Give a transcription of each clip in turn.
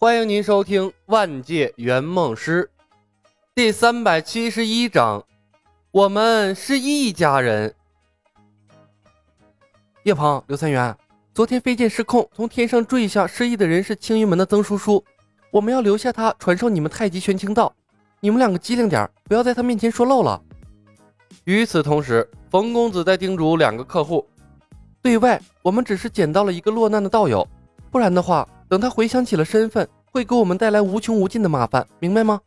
欢迎您收听《万界圆梦师》第三百七十一章。我们是一家人。叶鹏、刘三元，昨天飞剑失控，从天上坠下，失忆的人是青云门的曾叔叔。我们要留下他传授你们太极玄清道。你们两个机灵点，不要在他面前说漏了。与此同时，冯公子在叮嘱两个客户：对外，我们只是捡到了一个落难的道友，不然的话。等他回想起了身份，会给我们带来无穷无尽的麻烦，明白吗？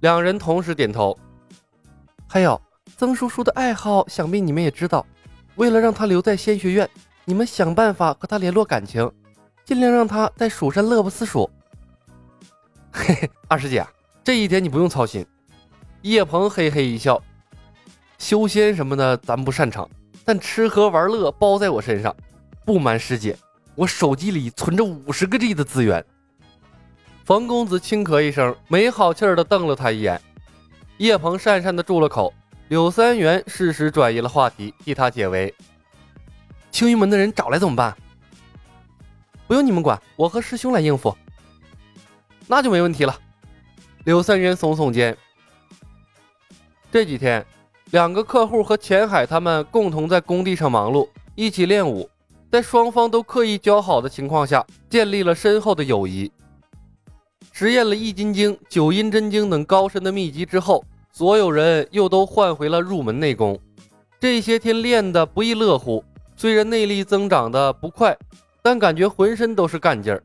两人同时点头。还有曾叔叔的爱好，想必你们也知道。为了让他留在仙学院，你们想办法和他联络感情，尽量让他在蜀山乐不思蜀。嘿嘿，二师姐，这一点你不用操心。叶鹏嘿嘿一笑，修仙什么的咱不擅长，但吃喝玩乐包在我身上。不瞒师姐。我手机里存着五十个 G 的资源。冯公子轻咳一声，没好气儿的瞪了他一眼。叶鹏讪讪的住了口。柳三元适时转移了话题，替他解围。青云门的人找来怎么办？不用你们管，我和师兄来应付。那就没问题了。柳三元耸耸肩。这几天，两个客户和钱海他们共同在工地上忙碌，一起练武。在双方都刻意交好的情况下，建立了深厚的友谊。实验了易筋经、九阴真经等高深的秘籍之后，所有人又都换回了入门内功。这些天练的不亦乐乎，虽然内力增长的不快，但感觉浑身都是干劲儿。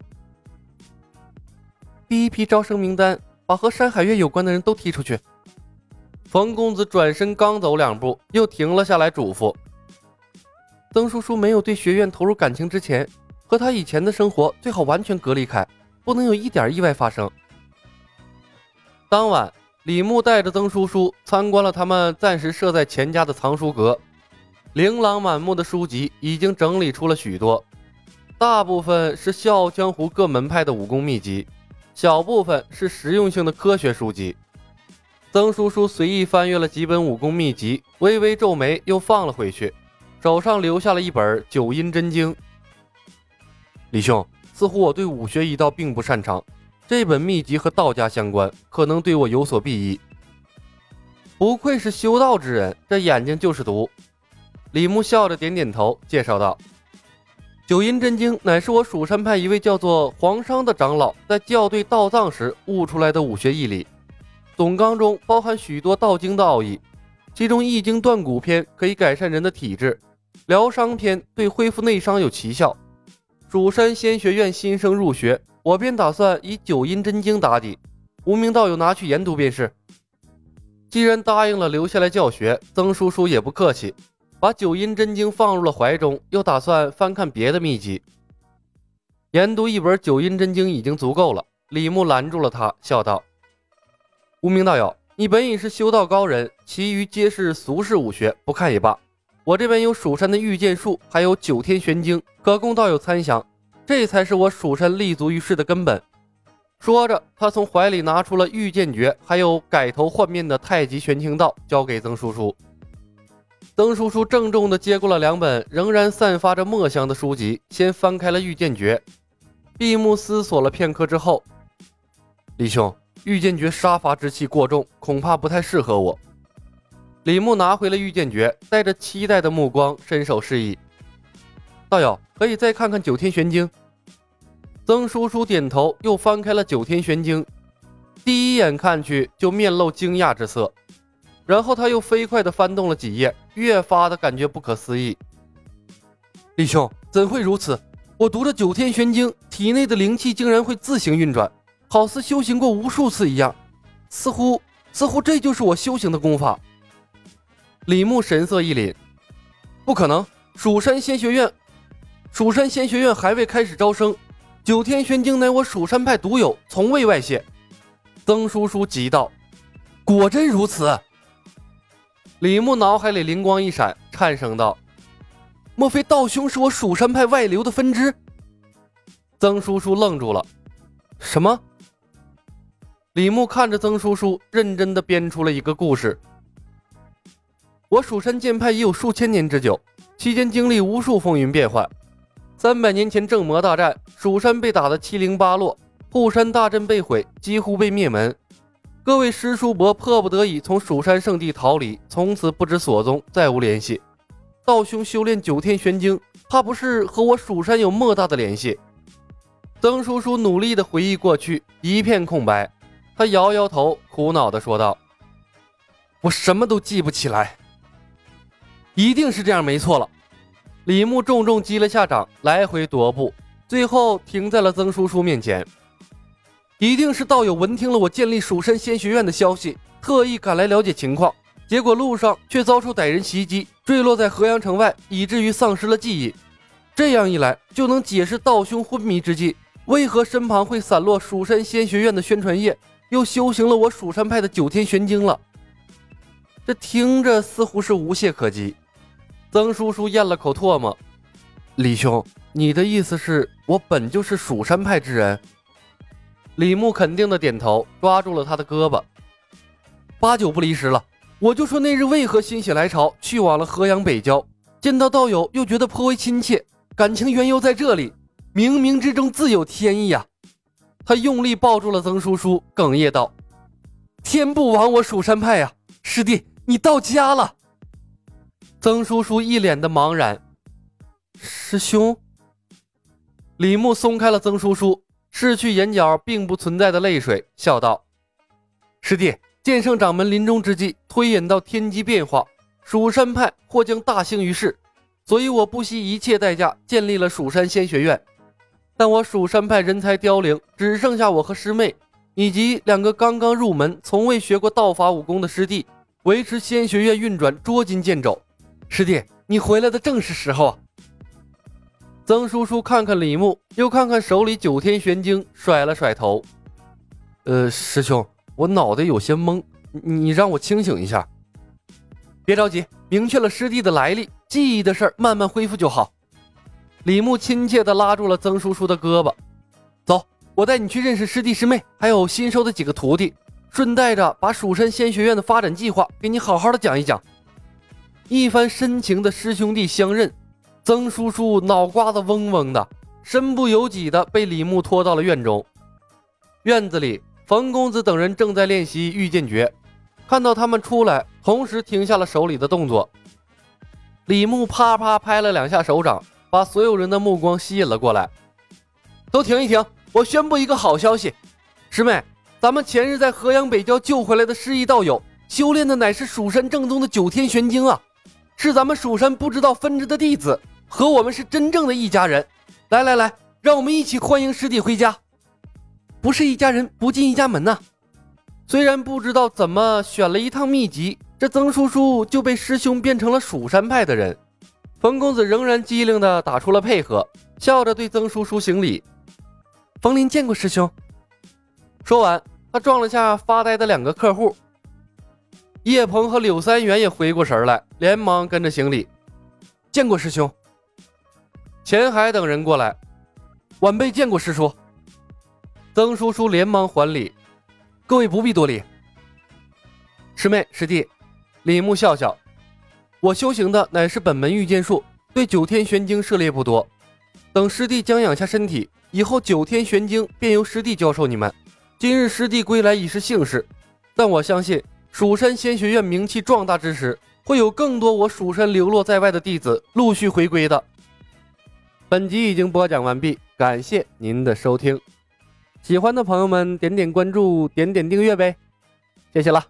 第一批招生名单，把和山海月有关的人都踢出去。冯公子转身刚走两步，又停了下来，嘱咐。曾叔叔没有对学院投入感情之前，和他以前的生活最好完全隔离开，不能有一点意外发生。当晚，李牧带着曾叔叔参观了他们暂时设在钱家的藏书阁，琳琅满目的书籍已经整理出了许多，大部分是笑傲江湖各门派的武功秘籍，小部分是实用性的科学书籍。曾叔叔随意翻阅了几本武功秘籍，微微皱眉，又放了回去。手上留下了一本《九阴真经》。李兄，似乎我对武学一道并不擅长，这本秘籍和道家相关，可能对我有所裨益。不愧是修道之人，这眼睛就是毒。李牧笑着点点头，介绍道：“九阴真经乃是我蜀山派一位叫做黄商的长老在校对道藏时悟出来的武学义理，总纲中包含许多道经的奥义，其中《易经断骨篇》可以改善人的体质。”疗伤篇对恢复内伤有奇效，蜀山仙学院新生入学，我便打算以九阴真经打底，无名道友拿去研读便是。既然答应了留下来教学，曾叔叔也不客气，把九阴真经放入了怀中，又打算翻看别的秘籍。研读一本九阴真经已经足够了。李牧拦住了他，笑道：“无名道友，你本已是修道高人，其余皆是俗世武学，不看也罢。”我这边有蜀山的御剑术，还有九天玄经，可供道友参详。这才是我蜀山立足于世的根本。说着，他从怀里拿出了御剑诀，还有改头换面的太极玄清道，交给曾叔叔。曾叔叔郑重地接过了两本仍然散发着墨香的书籍，先翻开了御剑诀，闭目思索了片刻之后，李兄，御剑诀杀伐之气过重，恐怕不太适合我。李牧拿回了御剑诀，带着期待的目光伸手示意：“道友可以再看看九天玄经。”曾叔叔点头，又翻开了九天玄经，第一眼看去就面露惊讶之色，然后他又飞快地翻动了几页，越发的感觉不可思议。李兄怎会如此？我读着九天玄经，体内的灵气竟然会自行运转，好似修行过无数次一样，似乎似乎这就是我修行的功法。李牧神色一凛，不可能！蜀山仙学院，蜀山仙学院还未开始招生。九天玄经乃我蜀山派独有，从未外泄。曾叔叔急道：“果真如此？”李牧脑海里灵光一闪，颤声道：“莫非道兄是我蜀山派外流的分支？”曾叔叔愣住了。什么？李牧看着曾叔叔，认真的编出了一个故事。我蜀山剑派已有数千年之久，期间经历无数风云变幻。三百年前正魔大战，蜀山被打得七零八落，护山大阵被毁，几乎被灭门。各位师叔伯迫不得已从蜀山圣地逃离，从此不知所踪，再无联系。道兄修炼九天玄经，怕不是和我蜀山有莫大的联系？曾叔叔努力的回忆过去，一片空白。他摇摇头，苦恼的说道：“我什么都记不起来。一定是这样，没错了。”李牧重重击了下掌，来回踱步，最后停在了曾叔叔面前。一定是道友闻听了我建立蜀山仙学院的消息，特意赶来了解情况，结果路上却遭受歹人袭击，坠落在河阳城外，以至于丧失了记忆。这样一来，就能解释道兄昏迷之际，为何身旁会散落蜀山仙学院的宣传页，又修行了我蜀山派的九天玄经了。这听着似乎是无懈可击。曾叔叔咽了口唾沫：“李兄，你的意思是我本就是蜀山派之人？”李牧肯定的点头，抓住了他的胳膊，八九不离十了。我就说那日为何心血来潮去往了河阳北郊，见到道友又觉得颇为亲切，感情缘由在这里，冥冥之中自有天意啊！他用力抱住了曾叔叔，哽咽道：“天不亡我蜀山派呀，师弟，你到家了。”曾叔叔一脸的茫然，师兄。李牧松开了曾叔叔。拭去眼角并不存在的泪水，笑道：“师弟，剑圣掌门临终之际，推演到天机变化，蜀山派或将大兴于世，所以我不惜一切代价建立了蜀山仙学院。但我蜀山派人才凋零，只剩下我和师妹，以及两个刚刚入门、从未学过道法武功的师弟，维持仙学院运转，捉襟见肘。师弟，你回来的正是时候啊！”曾叔叔看看李牧，又看看手里九天玄经，甩了甩头：“呃，师兄，我脑袋有些懵，你让我清醒一下。别着急，明确了师弟的来历，记忆的事儿慢慢恢复就好。”李牧亲切地拉住了曾叔叔的胳膊：“走，我带你去认识师弟师妹，还有新收的几个徒弟，顺带着把蜀山仙学院的发展计划给你好好的讲一讲。”一番深情的师兄弟相认。曾叔叔脑瓜子嗡嗡的，身不由己的被李牧拖到了院中。院子里，冯公子等人正在练习御剑诀，看到他们出来，同时停下了手里的动作。李牧啪啪拍了两下手掌，把所有人的目光吸引了过来。都停一停！我宣布一个好消息，师妹，咱们前日在河阳北郊救回来的失忆道友，修炼的乃是蜀山正宗的九天玄经啊，是咱们蜀山不知道分支的弟子。和我们是真正的一家人，来来来，让我们一起欢迎师弟回家。不是一家人不进一家门呐。虽然不知道怎么选了一趟秘籍，这曾叔叔就被师兄变成了蜀山派的人。冯公子仍然机灵的打出了配合，笑着对曾叔叔行礼。冯林见过师兄。说完，他撞了下发呆的两个客户。叶鹏和柳三元也回过神来，连忙跟着行礼，见过师兄。钱海等人过来，晚辈见过师叔。曾叔叔连忙还礼：“各位不必多礼。”师妹师弟，李牧笑笑：“我修行的乃是本门御剑术，对九天玄经涉猎不多。等师弟将养下身体，以后九天玄经便由师弟教授你们。今日师弟归来已是幸事，但我相信蜀山仙学院名气壮大之时，会有更多我蜀山流落在外的弟子陆续回归的。”本集已经播讲完毕，感谢您的收听。喜欢的朋友们点点关注，点点订阅呗，谢谢了。